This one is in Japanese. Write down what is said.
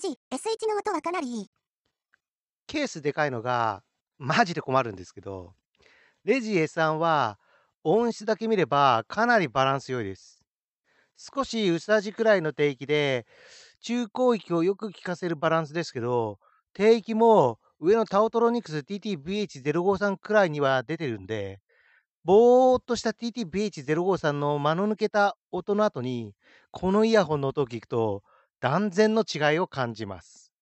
しい S1 の音はかなりいい。ケースでかいのが、マジで困るんですけど、レジ S3 は音質だけ見ればかなりバランス良いです。少し薄味くらいの低域で、中高域をよく効かせるバランスですけど、低域も上のタオトロニクス TTVH053 くらいには出てるんで、ぼーっとした TTVH053 の間の抜けた音の後に、このイヤホンの音を聞くと、断然の違いを感じます。